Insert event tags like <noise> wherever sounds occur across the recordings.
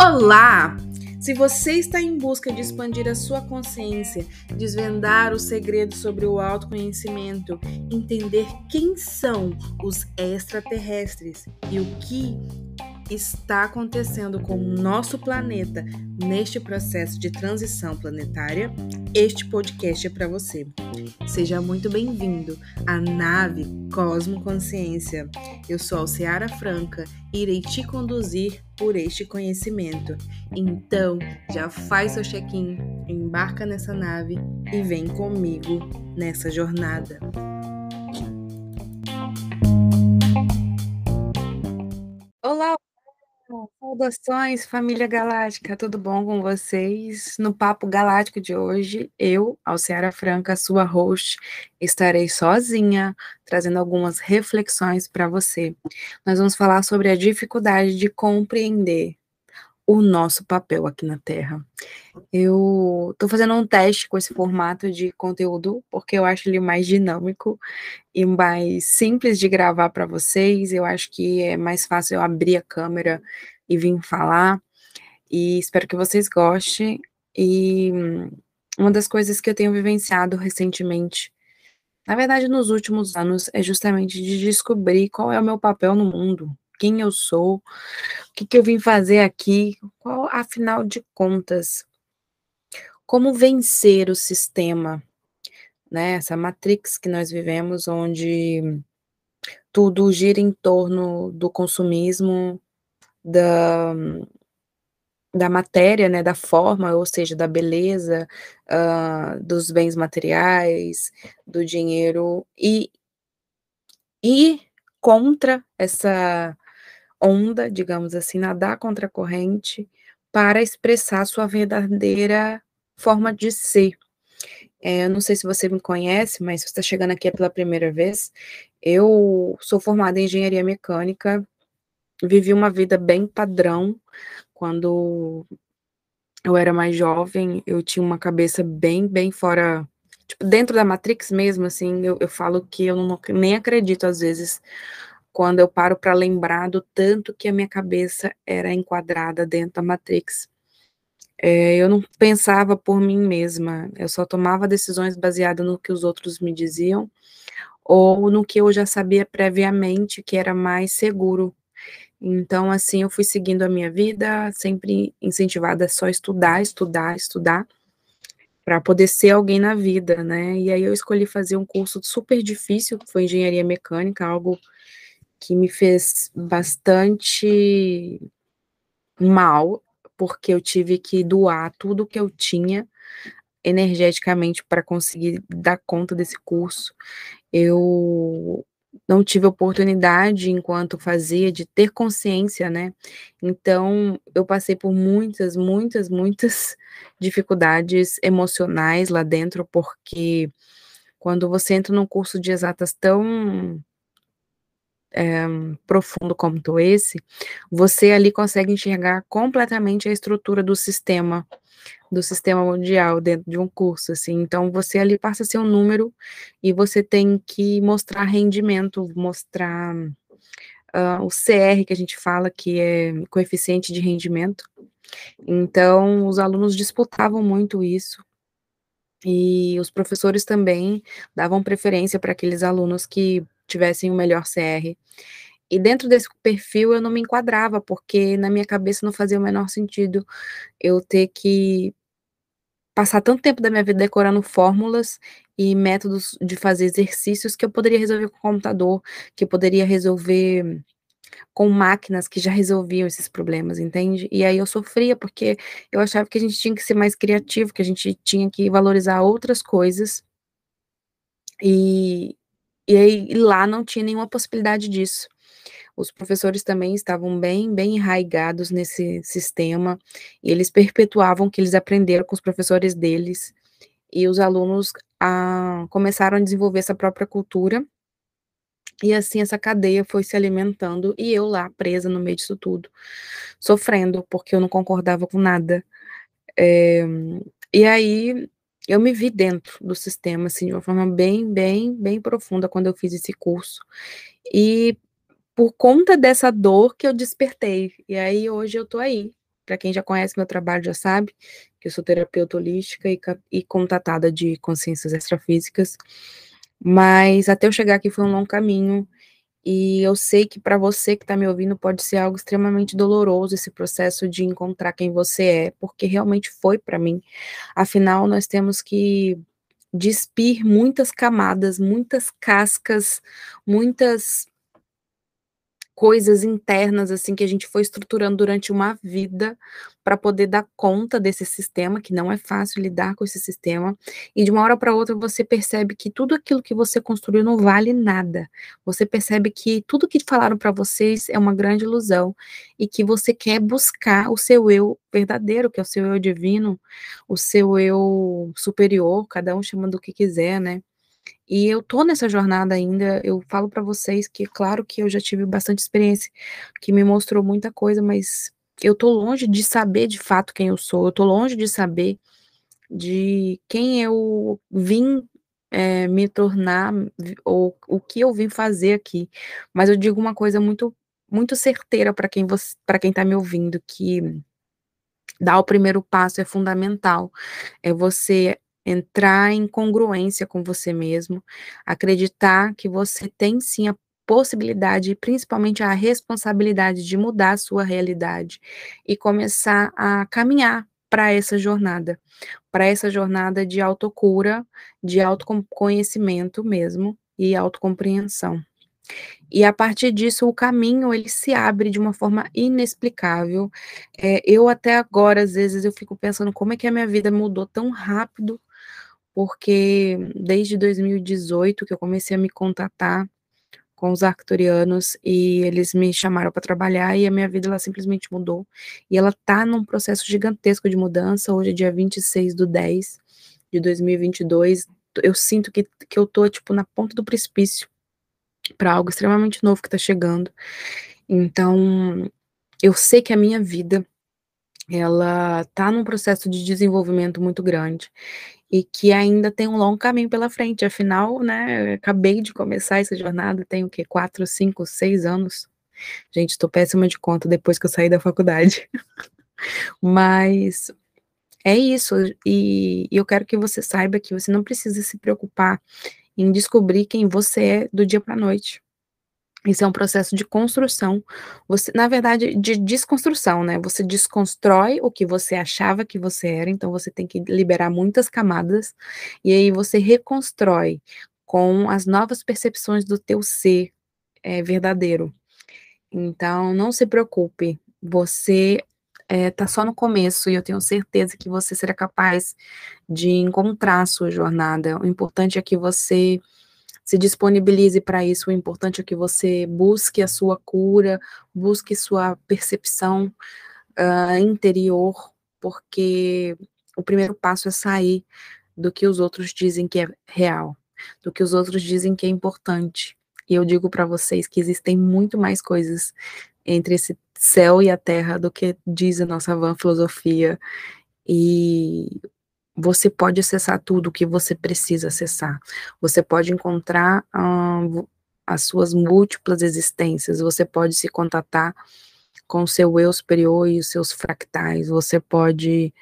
Olá! Se você está em busca de expandir a sua consciência, desvendar os segredos sobre o autoconhecimento, entender quem são os extraterrestres e o que está acontecendo com o nosso planeta neste processo de transição planetária, este podcast é para você. Seja muito bem-vindo à nave Cosmo Consciência. Eu sou Alceara Franca e irei te conduzir por este conhecimento. Então, já faz seu check-in, embarca nessa nave e vem comigo nessa jornada. Saudações, família galáctica, tudo bom com vocês? No Papo Galáctico de hoje, eu, Alciara Franca, sua host, estarei sozinha, trazendo algumas reflexões para você. Nós vamos falar sobre a dificuldade de compreender o nosso papel aqui na Terra. Eu estou fazendo um teste com esse formato de conteúdo, porque eu acho ele mais dinâmico e mais simples de gravar para vocês. Eu acho que é mais fácil eu abrir a câmera e vir falar. E espero que vocês gostem. E uma das coisas que eu tenho vivenciado recentemente, na verdade, nos últimos anos, é justamente de descobrir qual é o meu papel no mundo, quem eu sou, o que, que eu vim fazer aqui, qual, afinal de contas, como vencer o sistema, né? Essa matrix que nós vivemos, onde tudo gira em torno do consumismo, da, da matéria, né, da forma, ou seja, da beleza, uh, dos bens materiais, do dinheiro, e, e contra essa onda, digamos assim, nadar contra a corrente para expressar sua verdadeira forma de ser. É, eu não sei se você me conhece, mas se você está chegando aqui pela primeira vez, eu sou formada em engenharia mecânica, vivi uma vida bem padrão. Quando eu era mais jovem, eu tinha uma cabeça bem, bem fora, tipo, dentro da Matrix mesmo, assim, eu, eu falo que eu não, nem acredito às vezes quando eu paro para lembrar do tanto que a minha cabeça era enquadrada dentro da Matrix. É, eu não pensava por mim mesma, eu só tomava decisões baseadas no que os outros me diziam ou no que eu já sabia previamente que era mais seguro. Então, assim, eu fui seguindo a minha vida, sempre incentivada a só estudar, estudar, estudar, para poder ser alguém na vida, né? E aí eu escolhi fazer um curso super difícil, que foi engenharia mecânica, algo que me fez bastante mal, porque eu tive que doar tudo que eu tinha energeticamente para conseguir dar conta desse curso. Eu não tive oportunidade enquanto fazia de ter consciência, né? Então, eu passei por muitas, muitas, muitas <laughs> dificuldades emocionais lá dentro, porque quando você entra num curso de exatas tão é, profundo como esse, você ali consegue enxergar completamente a estrutura do sistema, do sistema mundial dentro de um curso, assim. Então, você ali passa um número e você tem que mostrar rendimento, mostrar uh, o CR que a gente fala, que é coeficiente de rendimento. Então, os alunos disputavam muito isso. E os professores também davam preferência para aqueles alunos que tivessem o melhor CR. E dentro desse perfil eu não me enquadrava, porque na minha cabeça não fazia o menor sentido eu ter que passar tanto tempo da minha vida decorando fórmulas e métodos de fazer exercícios que eu poderia resolver com o computador, que eu poderia resolver com máquinas que já resolviam esses problemas, entende? E aí eu sofria porque eu achava que a gente tinha que ser mais criativo, que a gente tinha que valorizar outras coisas. E, e aí lá não tinha nenhuma possibilidade disso. Os professores também estavam bem, bem enraigados nesse sistema, e eles perpetuavam o que eles aprenderam com os professores deles, e os alunos ah, começaram a desenvolver essa própria cultura, e assim essa cadeia foi se alimentando, e eu lá presa no meio disso tudo, sofrendo, porque eu não concordava com nada. É, e aí eu me vi dentro do sistema, assim, de uma forma bem, bem, bem profunda quando eu fiz esse curso. E por conta dessa dor que eu despertei. E aí hoje eu tô aí. Para quem já conhece meu trabalho já sabe que eu sou terapeuta holística e, e contatada de consciências extrafísicas. Mas até eu chegar aqui foi um longo caminho. E eu sei que para você que está me ouvindo pode ser algo extremamente doloroso esse processo de encontrar quem você é, porque realmente foi para mim. Afinal, nós temos que despir muitas camadas, muitas cascas, muitas coisas internas assim que a gente foi estruturando durante uma vida para poder dar conta desse sistema, que não é fácil lidar com esse sistema, e de uma hora para outra você percebe que tudo aquilo que você construiu não vale nada. Você percebe que tudo que falaram para vocês é uma grande ilusão e que você quer buscar o seu eu verdadeiro, que é o seu eu divino, o seu eu superior, cada um chama do que quiser, né? E eu tô nessa jornada ainda, eu falo para vocês que, claro que eu já tive bastante experiência, que me mostrou muita coisa, mas eu tô longe de saber de fato quem eu sou, eu tô longe de saber de quem eu vim é, me tornar, ou o que eu vim fazer aqui. Mas eu digo uma coisa muito, muito certeira para quem você, para quem tá me ouvindo, que dar o primeiro passo é fundamental. É você entrar em congruência com você mesmo, acreditar que você tem sim a possibilidade, principalmente a responsabilidade de mudar a sua realidade e começar a caminhar para essa jornada, para essa jornada de autocura, de autoconhecimento mesmo e autocompreensão. E a partir disso, o caminho ele se abre de uma forma inexplicável. É, eu até agora, às vezes, eu fico pensando como é que a minha vida mudou tão rápido porque desde 2018 que eu comecei a me contatar com os arcturianos e eles me chamaram para trabalhar e a minha vida ela simplesmente mudou. E ela tá num processo gigantesco de mudança. Hoje é dia 26 do 10 de 2022. Eu sinto que, que eu tô tipo na ponta do precipício para algo extremamente novo que tá chegando. Então, eu sei que a minha vida ela tá num processo de desenvolvimento muito grande e que ainda tem um longo caminho pela frente. Afinal, né, acabei de começar essa jornada, tenho o quê? Quatro, cinco, seis anos. Gente, estou péssima de conta depois que eu saí da faculdade. <laughs> Mas é isso, e, e eu quero que você saiba que você não precisa se preocupar em descobrir quem você é do dia para a noite. Isso é um processo de construção, você, na verdade, de desconstrução, né? Você desconstrói o que você achava que você era, então você tem que liberar muitas camadas, e aí você reconstrói com as novas percepções do teu ser é, verdadeiro. Então, não se preocupe, você está é, só no começo, e eu tenho certeza que você será capaz de encontrar a sua jornada. O importante é que você se disponibilize para isso. O importante é que você busque a sua cura, busque sua percepção uh, interior, porque o primeiro passo é sair do que os outros dizem que é real, do que os outros dizem que é importante. E eu digo para vocês que existem muito mais coisas entre esse céu e a terra do que diz a nossa van filosofia. E você pode acessar tudo o que você precisa acessar. Você pode encontrar as suas múltiplas existências. Você pode se contatar com o seu eu superior e os seus fractais. Você pode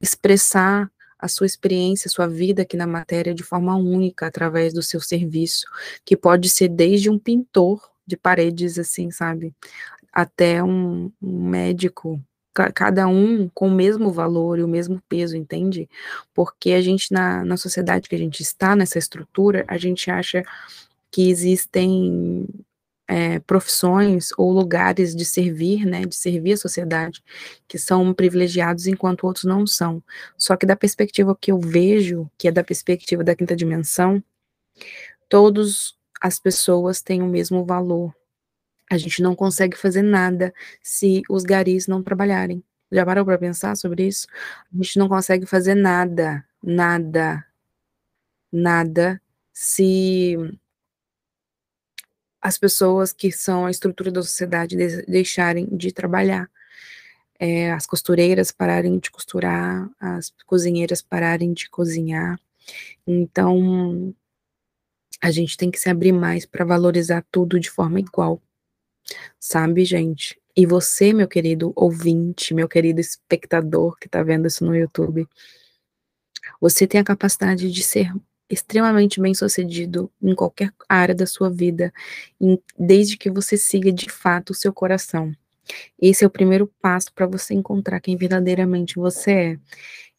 expressar a sua experiência, a sua vida aqui na matéria de forma única através do seu serviço, que pode ser desde um pintor de paredes, assim, sabe, até um, um médico cada um com o mesmo valor e o mesmo peso, entende? Porque a gente, na, na sociedade que a gente está, nessa estrutura, a gente acha que existem é, profissões ou lugares de servir, né, de servir a sociedade, que são privilegiados enquanto outros não são. Só que da perspectiva que eu vejo, que é da perspectiva da quinta dimensão, todas as pessoas têm o mesmo valor, a gente não consegue fazer nada se os garis não trabalharem. Já parou para pensar sobre isso? A gente não consegue fazer nada, nada, nada se as pessoas que são a estrutura da sociedade deixarem de trabalhar. É, as costureiras pararem de costurar, as cozinheiras pararem de cozinhar. Então, a gente tem que se abrir mais para valorizar tudo de forma igual. Sabe, gente? E você, meu querido ouvinte, meu querido espectador que está vendo isso no YouTube, você tem a capacidade de ser extremamente bem-sucedido em qualquer área da sua vida, em, desde que você siga de fato o seu coração. Esse é o primeiro passo para você encontrar quem verdadeiramente você é.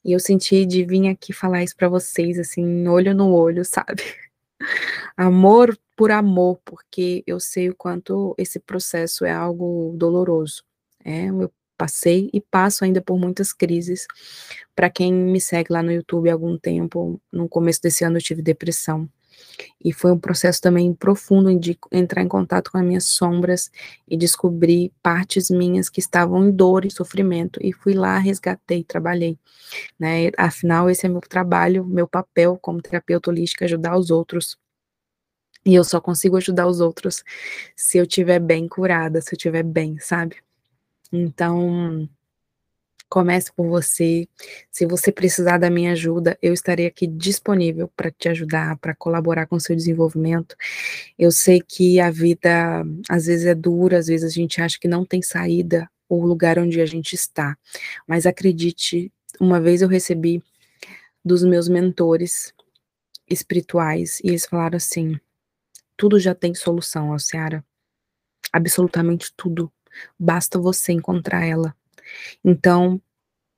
E eu senti de vir aqui falar isso para vocês, assim, olho no olho, <laughs> sabe? Amor por amor, porque eu sei o quanto esse processo é algo doloroso. É, eu passei e passo ainda por muitas crises. Para quem me segue lá no YouTube há algum tempo, no começo desse ano eu tive depressão. E foi um processo também profundo de entrar em contato com as minhas sombras e descobrir partes minhas que estavam em dor e sofrimento. E fui lá, resgatei, trabalhei. Né? Afinal, esse é meu trabalho, meu papel como terapeuta holística, ajudar os outros. E eu só consigo ajudar os outros se eu estiver bem curada, se eu estiver bem, sabe? Então, Comece por você. Se você precisar da minha ajuda, eu estarei aqui disponível para te ajudar, para colaborar com o seu desenvolvimento. Eu sei que a vida às vezes é dura, às vezes a gente acha que não tem saída o lugar onde a gente está. Mas acredite, uma vez eu recebi dos meus mentores espirituais e eles falaram assim: tudo já tem solução, Alciara. Absolutamente tudo. Basta você encontrar ela. Então,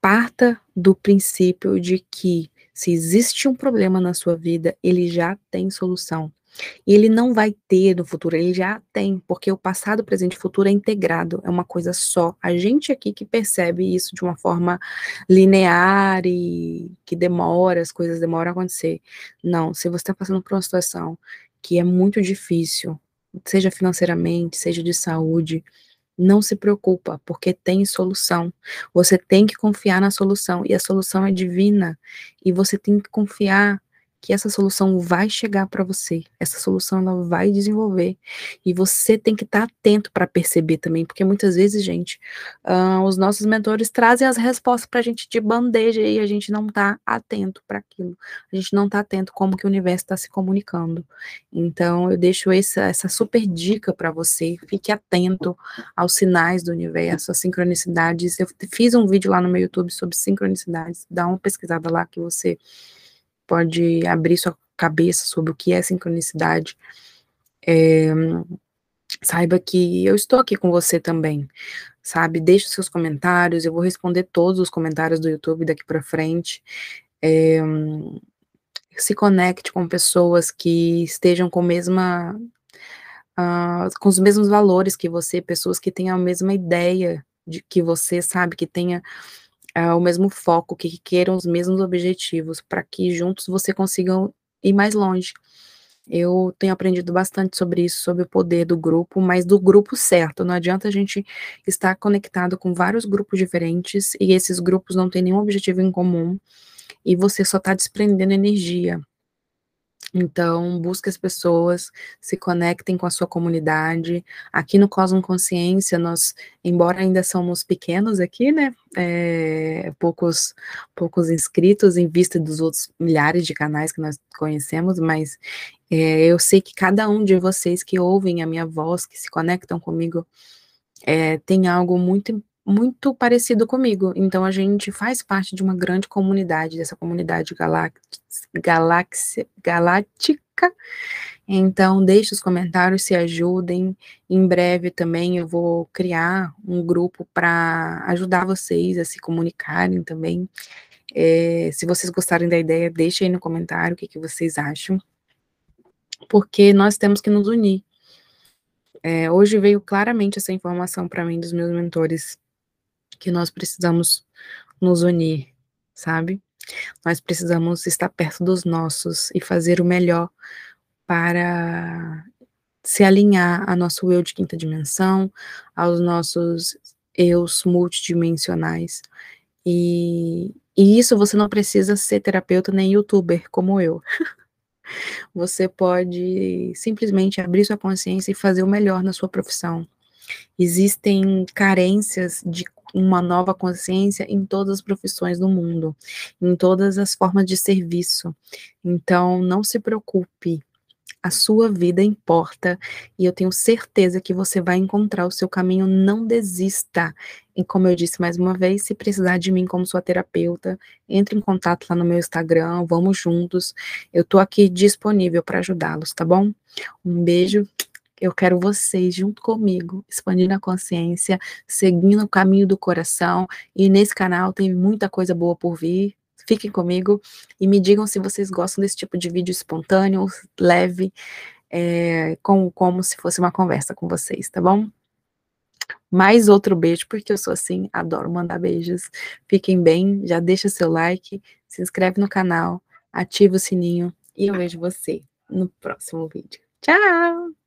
parta do princípio de que se existe um problema na sua vida, ele já tem solução. E ele não vai ter no futuro, ele já tem, porque o passado, presente e futuro é integrado, é uma coisa só. A gente aqui que percebe isso de uma forma linear e que demora, as coisas demoram a acontecer. Não, se você está passando por uma situação que é muito difícil, seja financeiramente, seja de saúde, não se preocupa, porque tem solução. Você tem que confiar na solução e a solução é divina. E você tem que confiar que essa solução vai chegar para você, essa solução ela vai desenvolver e você tem que estar tá atento para perceber também, porque muitas vezes, gente, uh, os nossos mentores trazem as respostas para a gente de bandeja e a gente não está atento para aquilo, a gente não está atento como que o universo está se comunicando. Então, eu deixo essa, essa super dica para você, fique atento aos sinais do universo, às sincronicidades. Eu fiz um vídeo lá no meu YouTube sobre sincronicidades, dá uma pesquisada lá que você pode abrir sua cabeça sobre o que é sincronicidade. É, saiba que eu estou aqui com você também, sabe? Deixe seus comentários, eu vou responder todos os comentários do YouTube daqui para frente. É, se conecte com pessoas que estejam com mesma uh, com os mesmos valores que você, pessoas que tenham a mesma ideia de que você sabe que tenha uh, o mesmo foco, que queiram os mesmos objetivos, para que juntos você consigam ir mais longe. Eu tenho aprendido bastante sobre isso, sobre o poder do grupo, mas do grupo certo. Não adianta a gente estar conectado com vários grupos diferentes e esses grupos não têm nenhum objetivo em comum e você só está desprendendo energia. Então, busque as pessoas, se conectem com a sua comunidade. Aqui no Cosmo Consciência, nós, embora ainda somos pequenos aqui, né, é, poucos, poucos inscritos em vista dos outros milhares de canais que nós conhecemos, mas é, eu sei que cada um de vocês que ouvem a minha voz, que se conectam comigo, é, tem algo muito muito parecido comigo. Então a gente faz parte de uma grande comunidade, dessa comunidade galáctica. Então deixe os comentários, se ajudem. Em breve também eu vou criar um grupo para ajudar vocês a se comunicarem também. É, se vocês gostarem da ideia, deixe aí no comentário o que, que vocês acham. Porque nós temos que nos unir. É, hoje veio claramente essa informação para mim dos meus mentores que nós precisamos nos unir, sabe? Nós precisamos estar perto dos nossos e fazer o melhor para se alinhar a nosso eu de quinta dimensão, aos nossos eus multidimensionais. E, e isso você não precisa ser terapeuta nem youtuber como eu. <laughs> Você pode simplesmente abrir sua consciência e fazer o melhor na sua profissão. Existem carências de uma nova consciência em todas as profissões do mundo, em todas as formas de serviço. Então, não se preocupe. A sua vida importa e eu tenho certeza que você vai encontrar o seu caminho. Não desista. E como eu disse mais uma vez, se precisar de mim como sua terapeuta, entre em contato lá no meu Instagram, vamos juntos. Eu tô aqui disponível para ajudá-los, tá bom? Um beijo. Eu quero vocês junto comigo, expandindo a consciência, seguindo o caminho do coração. E nesse canal tem muita coisa boa por vir. Fiquem comigo e me digam se vocês gostam desse tipo de vídeo espontâneo, leve, é, com, como se fosse uma conversa com vocês, tá bom? Mais outro beijo, porque eu sou assim, adoro mandar beijos. Fiquem bem, já deixa seu like, se inscreve no canal, ativa o sininho e eu vejo você no próximo vídeo. Tchau!